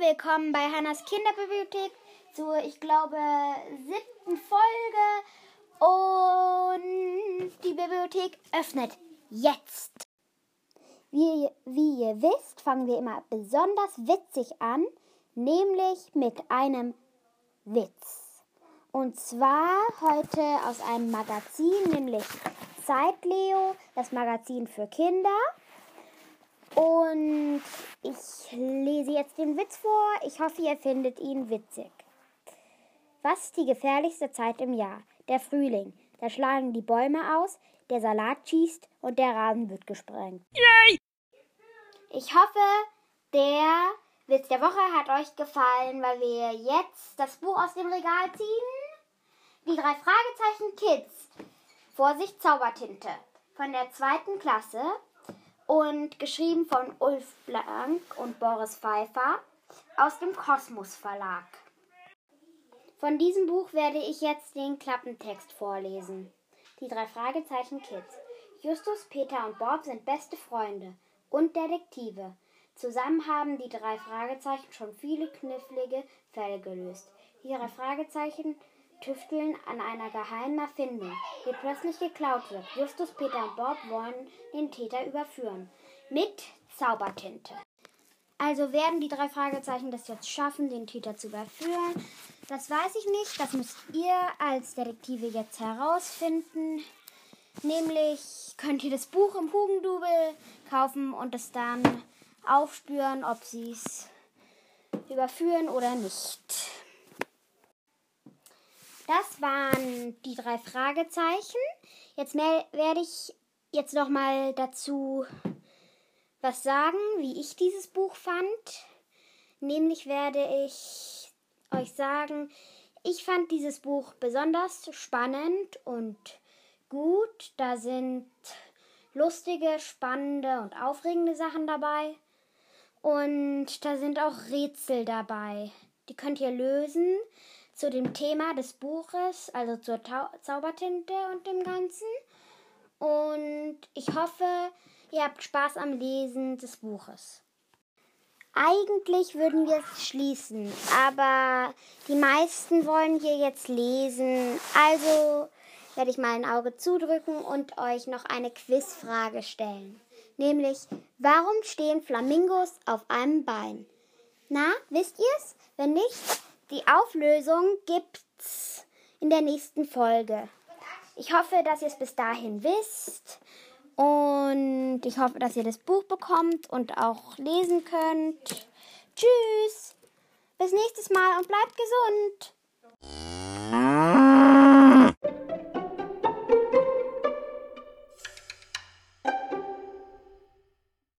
willkommen bei Hannas Kinderbibliothek zur, ich glaube, siebten Folge. Und die Bibliothek öffnet jetzt. Wie, wie ihr wisst, fangen wir immer besonders witzig an, nämlich mit einem Witz. Und zwar heute aus einem Magazin, nämlich Zeitleo, das Magazin für Kinder. Und ich lese jetzt den Witz vor. Ich hoffe, ihr findet ihn witzig. Was ist die gefährlichste Zeit im Jahr? Der Frühling. Da schlagen die Bäume aus, der Salat schießt und der Rasen wird gesprengt. Yay! Ich hoffe, der Witz der Woche hat euch gefallen, weil wir jetzt das Buch aus dem Regal ziehen. Die drei Fragezeichen Kids. Vorsicht Zaubertinte. Von der zweiten Klasse und geschrieben von Ulf Blank und Boris Pfeiffer aus dem Kosmos Verlag. Von diesem Buch werde ich jetzt den Klappentext vorlesen. Die drei Fragezeichen Kids. Justus, Peter und Bob sind beste Freunde und Detektive. Zusammen haben die drei Fragezeichen schon viele knifflige Fälle gelöst. Die drei Fragezeichen tüfteln an einer geheimen Erfindung, die plötzlich geklaut wird. Justus, Peter und Bob wollen den Täter überführen. Mit Zaubertinte. Also werden die drei Fragezeichen das jetzt schaffen, den Täter zu überführen? Das weiß ich nicht. Das müsst ihr als Detektive jetzt herausfinden. Nämlich könnt ihr das Buch im Hugendubel kaufen und es dann aufspüren, ob sie es überführen oder nicht. Das waren die drei Fragezeichen. Jetzt werde ich jetzt noch mal dazu was sagen, wie ich dieses Buch fand. Nämlich werde ich euch sagen, ich fand dieses Buch besonders spannend und gut. Da sind lustige, spannende und aufregende Sachen dabei. Und da sind auch Rätsel dabei. Die könnt ihr lösen zu dem Thema des Buches, also zur Tau Zaubertinte und dem Ganzen. Und ich hoffe, ihr habt Spaß am Lesen des Buches. Eigentlich würden wir es schließen, aber die meisten wollen hier jetzt lesen. Also werde ich mal ein Auge zudrücken und euch noch eine Quizfrage stellen. Nämlich, warum stehen Flamingos auf einem Bein? Na, wisst ihr's? Wenn nicht, die Auflösung gibt's in der nächsten Folge. Ich hoffe, dass ihr es bis dahin wisst. Und ich hoffe, dass ihr das Buch bekommt und auch lesen könnt. Tschüss. Bis nächstes Mal und bleibt gesund.